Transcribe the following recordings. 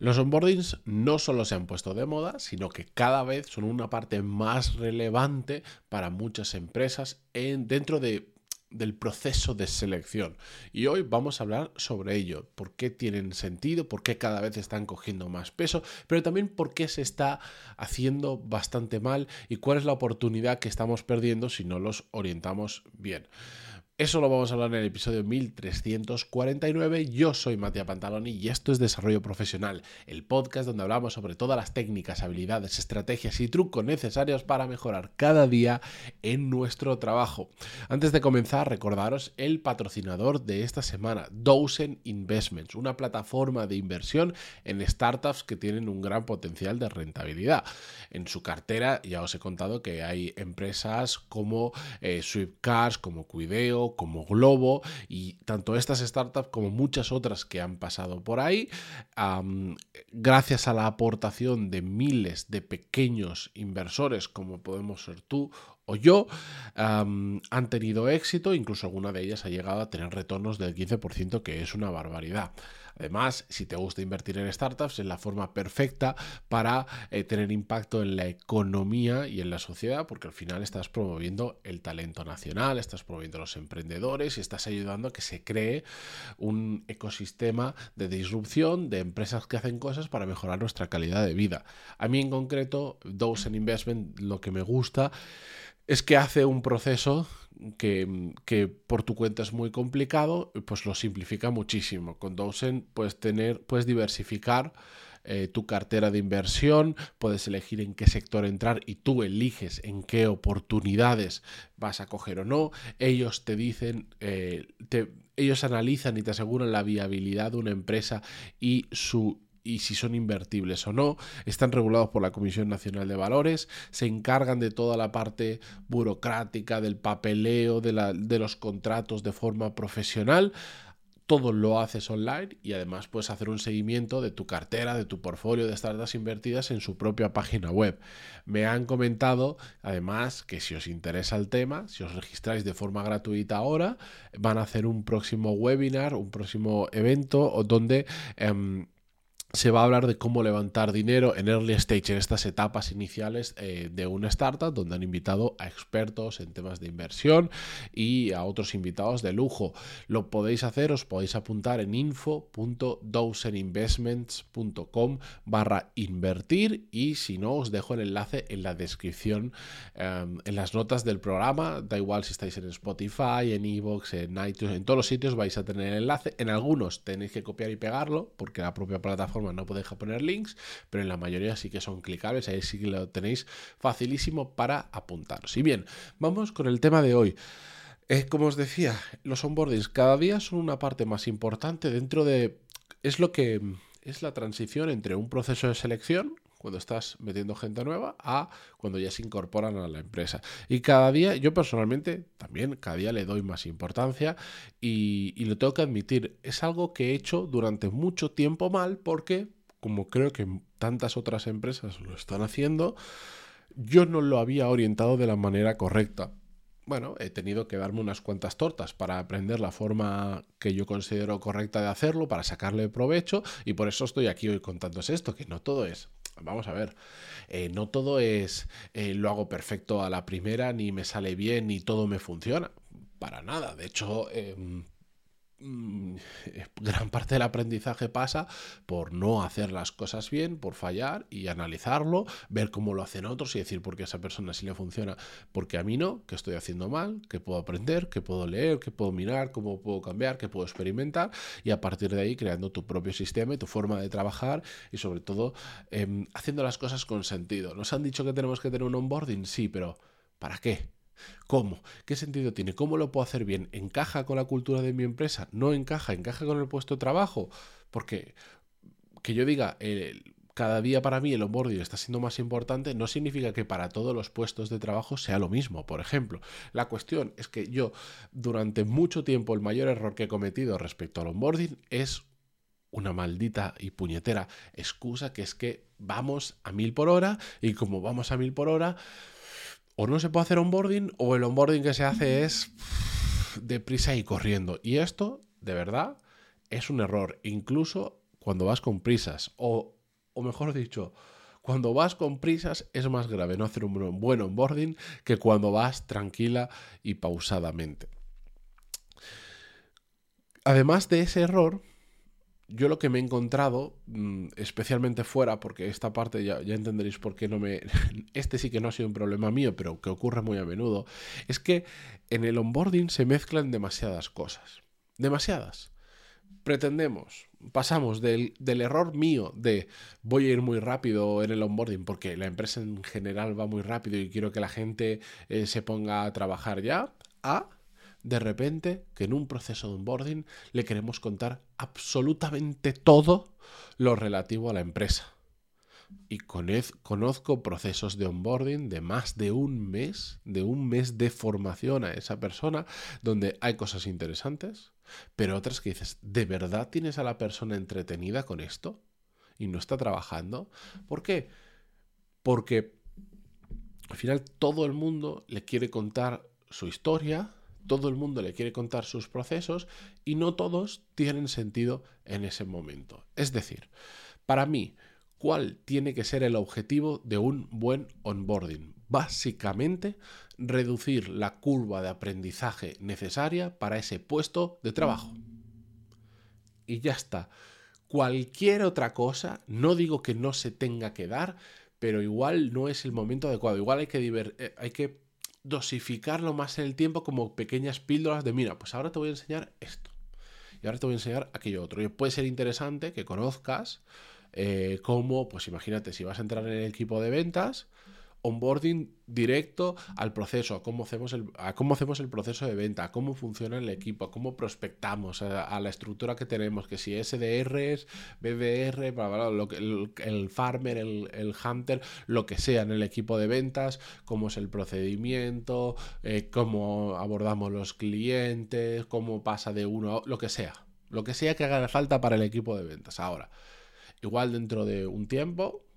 Los onboardings no solo se han puesto de moda, sino que cada vez son una parte más relevante para muchas empresas en, dentro de del proceso de selección. Y hoy vamos a hablar sobre ello, por qué tienen sentido, por qué cada vez están cogiendo más peso, pero también por qué se está haciendo bastante mal y cuál es la oportunidad que estamos perdiendo si no los orientamos bien. Eso lo vamos a hablar en el episodio 1349. Yo soy Matías Pantaloni y esto es Desarrollo Profesional, el podcast donde hablamos sobre todas las técnicas, habilidades, estrategias y trucos necesarios para mejorar cada día en nuestro trabajo. Antes de comenzar, recordaros el patrocinador de esta semana, Dozen Investments, una plataforma de inversión en startups que tienen un gran potencial de rentabilidad. En su cartera ya os he contado que hay empresas como eh, Swiftcars, como Cuideo, como Globo y tanto estas startups como muchas otras que han pasado por ahí, gracias a la aportación de miles de pequeños inversores como podemos ser tú o yo, han tenido éxito, incluso alguna de ellas ha llegado a tener retornos del 15%, que es una barbaridad. Además, si te gusta invertir en startups, es la forma perfecta para eh, tener impacto en la economía y en la sociedad, porque al final estás promoviendo el talento nacional, estás promoviendo los emprendedores y estás ayudando a que se cree un ecosistema de disrupción de empresas que hacen cosas para mejorar nuestra calidad de vida. A mí en concreto, Dozen Investment, lo que me gusta es que hace un proceso que, por tu cuenta es muy complicado, pues lo simplifica muchísimo. Con Dozen puedes tener, puedes diversificar eh, tu cartera de inversión, puedes elegir en qué sector entrar y tú eliges en qué oportunidades vas a coger o no. Ellos te dicen, eh, ellos analizan y te aseguran la viabilidad de una empresa y su y si son invertibles o no. Están regulados por la Comisión Nacional de Valores, se encargan de toda la parte burocrática, del papeleo, de, la, de los contratos de forma profesional todo lo haces online y además puedes hacer un seguimiento de tu cartera, de tu portfolio de startups invertidas en su propia página web. Me han comentado además que si os interesa el tema, si os registráis de forma gratuita ahora, van a hacer un próximo webinar, un próximo evento donde... Em, se va a hablar de cómo levantar dinero en early stage, en estas etapas iniciales eh, de una startup, donde han invitado a expertos en temas de inversión y a otros invitados de lujo. Lo podéis hacer, os podéis apuntar en info.dowseninvestments.com barra invertir y si no, os dejo el enlace en la descripción, em, en las notas del programa. Da igual si estáis en Spotify, en Evox, en iTunes, en todos los sitios vais a tener el enlace. En algunos tenéis que copiar y pegarlo porque la propia plataforma no podéis poner links, pero en la mayoría sí que son clicables, ahí sí que lo tenéis facilísimo para apuntaros. Y bien, vamos con el tema de hoy. Eh, como os decía, los onboardings cada día son una parte más importante dentro de... Es lo que es la transición entre un proceso de selección, cuando estás metiendo gente nueva, a cuando ya se incorporan a la empresa. Y cada día, yo personalmente también, cada día le doy más importancia y, lo tengo que admitir, es algo que he hecho durante mucho tiempo mal porque, como creo que tantas otras empresas lo están haciendo, yo no lo había orientado de la manera correcta bueno, he tenido que darme unas cuantas tortas para aprender la forma que yo considero correcta de hacerlo, para sacarle provecho, y por eso estoy aquí hoy contándoos esto, que no todo es Vamos a ver, eh, no todo es eh, lo hago perfecto a la primera, ni me sale bien, ni todo me funciona. Para nada. De hecho, em, Mm, gran parte del aprendizaje pasa por no hacer las cosas bien, por fallar y analizarlo, ver cómo lo hacen otros y decir por qué a esa persona sí le funciona, porque a mí no, que estoy haciendo mal, que puedo aprender, que puedo leer, que puedo mirar, cómo puedo cambiar, que puedo experimentar y a partir de ahí creando tu propio sistema y tu forma de trabajar y sobre todo em, haciendo las cosas con sentido. Nos han dicho que tenemos que tener un onboarding, sí, pero ¿para qué? ¿Cómo? ¿Qué sentido tiene? ¿Cómo lo puedo hacer bien? ¿Encaja con la cultura de mi empresa? ¿No encaja? ¿Encaja con el puesto de trabajo? Porque que yo diga, cada día para mí el onboarding está siendo más importante, no significa que para todos los puestos de trabajo sea lo mismo. Por ejemplo, la cuestión es que yo durante mucho tiempo el mayor error que he cometido respecto al onboarding es una maldita y puñetera excusa que es que vamos a mil por hora y como vamos a mil por hora o no se puede hacer onboarding o el onboarding que se hace es deprisa y corriendo. Y esto, de verdad, es un error. Incluso cuando vas con prisas, o, o mejor dicho, cuando vas con prisas es más grave no hacer un buen onboarding que cuando vas tranquila y pausadamente. Además de ese error, yo lo que me he encontrado, mm, especialmente fuera, porque esta parte ya, entenderéis por qué no me... Este sí que no ha sido un problema mío, pero que ocurre muy a menudo, es que en el onboarding se mezclan demasiadas cosas. Demasiadas. Pretendemos, pasamos del, error mío de voy a ir muy rápido en el onboarding porque la empresa en general va muy rápido y quiero que la gente eh, se ponga a trabajar ya, a de repente que en un proceso de onboarding le queremos contar absolutamente todo lo relativo a la empresa. Y conozco procesos de onboarding de más de un mes, de un mes de formación a esa persona, donde hay cosas interesantes, pero otras que dices, ¿de verdad tienes a la persona entretenida con esto? Y no está trabajando. ¿Por qué? Porque al final todo el mundo le quiere contar su historia, todo el mundo le quiere contar sus procesos y no todos tienen sentido en ese momento. Es decir, para mí, ¿cuál tiene que ser el objetivo de un buen onboarding? Básicamente, reducir la curva de aprendizaje necesaria para ese puesto de trabajo. Y ya está. Cualquier otra cosa, no digo que no se tenga que dar, pero igual no es el momento adecuado. Igual hay que, eh, hay que dosificarlo más en el tiempo como pequeñas píldoras de, mira, pues ahora te voy a enseñar esto. Y ahora te voy a enseñar aquello otro. Y puede ser interesante que conozcas eh, cómo, pues imagínate, si vas a entrar en el equipo de ventas, onboarding directo al proceso, a cómo hacemos el, cómo hacemos el proceso de venta, a cómo funciona el equipo, cómo prospectamos, a, la estructura que tenemos, que si SDRs, BDR, lo que, el, farmer, el, hunter, lo que sea en el equipo de ventas, cómo es el procedimiento, eh, cómo abordamos los clientes, cómo pasa de uno a lo que sea, lo que sea que haga falta para el equipo de ventas. Ahora, igual dentro de un tiempo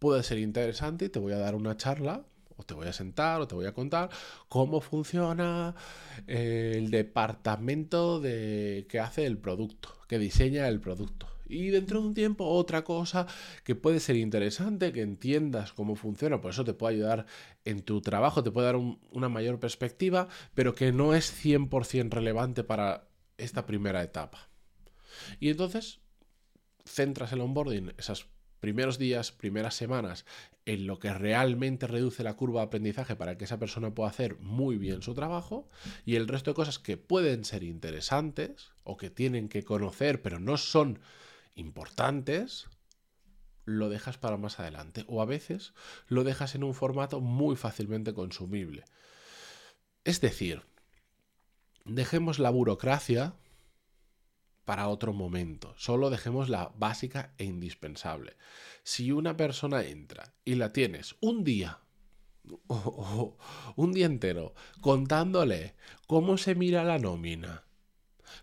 puede ser interesante y te voy a dar una charla o te voy a sentar o te voy a contar cómo funciona eh, el departamento de que hace el producto, que diseña el producto. Y dentro de un tiempo otra cosa que puede ser interesante, que entiendas cómo funciona, por eso te puede ayudar en tu trabajo, te puede dar una mayor perspectiva, pero que no es 100% relevante para esta primera etapa. Y entonces centras el onboarding, esas primeros días, primeras semanas, en lo que realmente reduce la curva de aprendizaje para que esa persona pueda hacer muy bien su trabajo y el resto de cosas que pueden ser interesantes o que tienen que conocer pero no son importantes, lo dejas para más adelante o a veces lo dejas en un formato muy fácilmente consumible. Es decir, dejemos la burocracia para otro momento. Solo dejemos la básica e indispensable. Si una persona entra y la tienes un día un día entero contándole cómo se mira la nómina,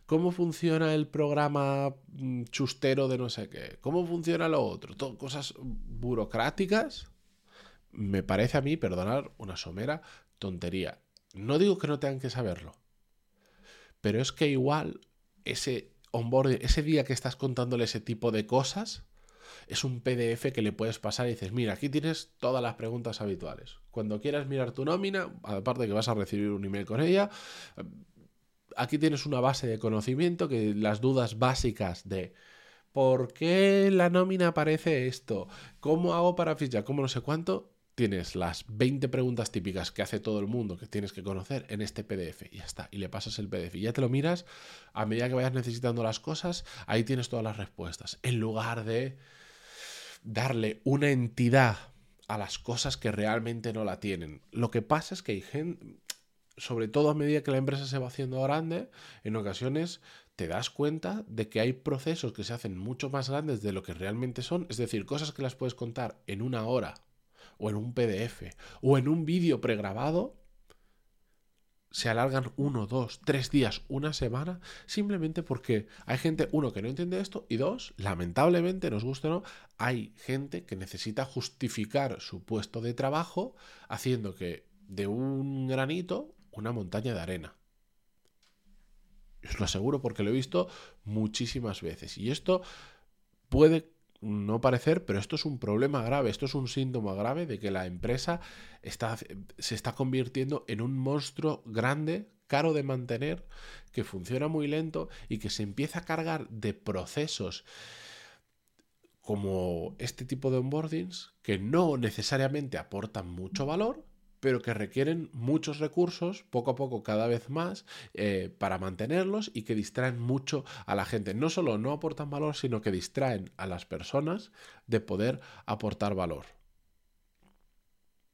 cómo funciona el programa mm, chustero de no sé qué, cómo funciona lo otro, todo, cosas burocráticas, me parece a mí, perdonar, una somera tontería. No digo que no tengan que saberlo, pero es que igual ese ese día que estás contándole ese tipo de cosas, es un PDF que le puedes pasar y dices, mira, aquí tienes todas las preguntas habituales. Cuando quieras mirar tu nómina, aparte que vas a recibir un email con ella, aquí tienes una base de conocimiento que las dudas básicas de ¿por qué la nómina aparece esto? ¿Cómo hago para fichar? ¿Cómo no sé cuánto? Tienes las 20 preguntas típicas que hace todo el mundo que tienes que conocer en este PDF y ya está. Y le pasas el PDF y ya te lo miras, a medida que vayas necesitando las cosas, ahí tienes todas las respuestas. En lugar de darle una entidad a las cosas que realmente no la tienen. Lo que pasa es que hay gente, sobre todo a medida que la empresa se va haciendo grande, en ocasiones te das cuenta de que hay procesos que se hacen mucho más grandes de lo que realmente son, es decir, cosas que las puedes contar en una hora o en un PDF o en un vídeo pregrabado, se alargan uno, dos, tres días, una semana, simplemente porque hay gente, uno, que no entiende esto, y dos, lamentablemente, nos gusta o no, hay gente que necesita justificar su puesto de trabajo haciendo que de un granito una montaña de arena. Os lo aseguro porque lo he visto muchísimas veces. Y esto puede no parecer, pero esto es un problema grave, esto es un síntoma grave de que la empresa está, se está convirtiendo en un monstruo grande, caro de mantener, que funciona muy lento y que se empieza a cargar de procesos como este tipo de onboardings que no necesariamente aportan mucho valor, pero que requieren muchos recursos, poco a poco cada vez más, eh, para mantenerlos y que distraen mucho a la gente. No solo no aportan valor, sino que distraen a las personas de poder aportar valor.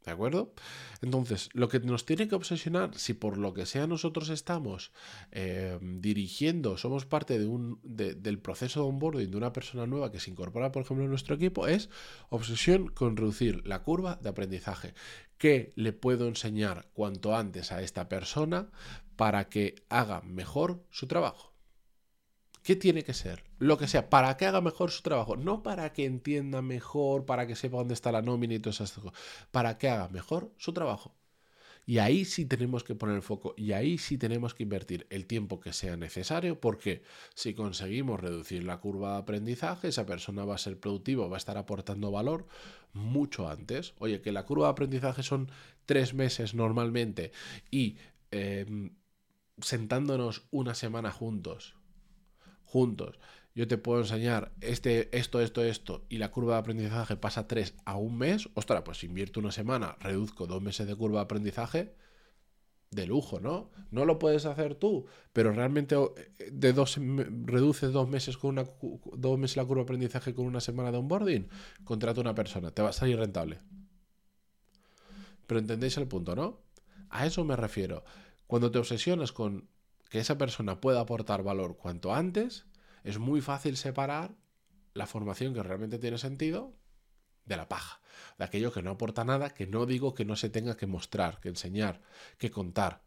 ¿De acuerdo? Entonces, lo que nos tiene que obsesionar, si por lo que sea nosotros estamos eh, dirigiendo, somos parte de un, del proceso de onboarding de una persona nueva que se incorpora, por ejemplo, en nuestro equipo, es obsesión con reducir la curva de aprendizaje. ¿Qué le puedo enseñar cuanto antes a esta persona para que haga mejor su trabajo? ¿Qué tiene que ser? Lo que sea, para que haga mejor su trabajo. No para que entienda mejor, para que sepa dónde está la nómina y todas esas cosas. Para que haga mejor su trabajo. Y ahí sí tenemos que poner el foco y ahí sí tenemos que invertir el tiempo que sea necesario porque si conseguimos reducir la curva de aprendizaje, esa persona va a ser productiva, va a estar aportando valor mucho antes. Oye, que la curva de aprendizaje son tres meses normalmente y em, sentándonos una semana juntos juntos, yo te puedo enseñar este, esto, esto, esto, y la curva de aprendizaje pasa 3 a un mes, ostras, pues invierto una semana, reduzco dos meses de curva de aprendizaje, de lujo, ¿no? No lo puedes hacer tú, pero realmente eh, de dos, reduces dos meses con una dos meses la curva de aprendizaje con una semana de onboarding, contrata una persona, te va a salir rentable. Pero entendéis el punto, ¿no? A eso me refiero. Cuando te obsesionas con que esa persona pueda aportar valor cuanto antes, es muy fácil separar la formación que realmente tiene sentido de la paja, de aquello que no aporta nada, que no digo que no se tenga que mostrar, que enseñar, que contar,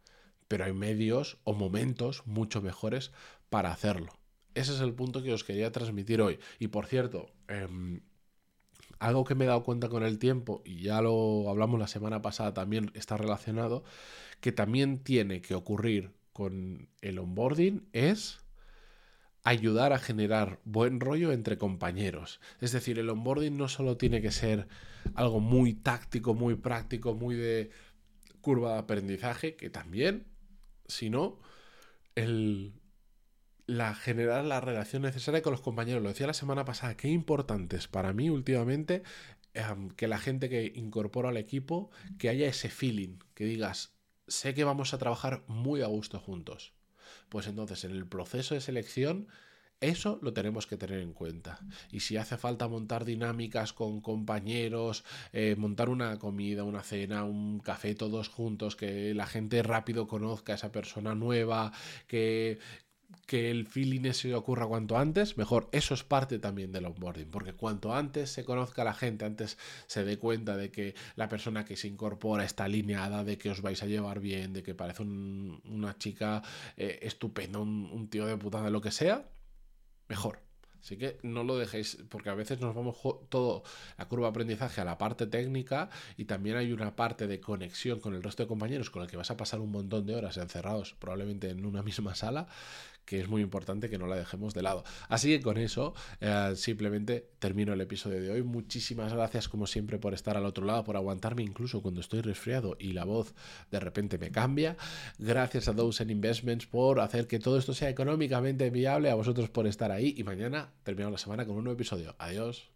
pero hay medios o momentos mucho mejores para hacerlo. Ese es el punto que os quería transmitir hoy. Y por cierto, em, algo que me he dado cuenta con el tiempo, y ya lo hablamos la semana pasada, también está relacionado, que también tiene que ocurrir con el onboarding es ayudar a generar buen rollo entre compañeros. Es decir, el onboarding no solo tiene que ser algo muy táctico, muy práctico, muy de curva de aprendizaje, que también, sino el la generar la relación necesaria con los compañeros. Lo decía la semana pasada, qué importante es para mí últimamente em, que la gente que incorpora al equipo, que haya ese feeling, que digas, sé que vamos a trabajar muy a gusto juntos. Pues entonces en el proceso de selección eso lo tenemos que tener en cuenta. Y si hace falta montar dinámicas con compañeros, eh, montar una comida, una cena, un café todos juntos, que la gente rápido conozca a esa persona nueva, que, que el feeling se ocurra cuanto antes, mejor. Eso es parte también del onboarding, porque cuanto antes se conozca la gente, antes se dé cuenta de que la persona que se incorpora está alineada, de que os vais a llevar bien, de que parece una chica eh, estupenda, un, tío de putada, lo que sea, mejor. Así que no lo dejéis, porque a veces nos vamos todo la curva de aprendizaje a la parte técnica y también hay una parte de conexión con el resto de compañeros con el que vas a pasar un montón de horas encerrados, probablemente en una misma sala, que es muy importante que no la dejemos de lado. Así que con eso eh, simplemente termino el episodio de hoy. Muchísimas gracias como siempre por estar al otro lado, por aguantarme incluso cuando estoy resfriado y la voz de repente me cambia. Gracias a Dozen Investments por hacer que todo esto sea económicamente viable, a vosotros por estar ahí y mañana terminamos la semana con un nuevo episodio. Adiós.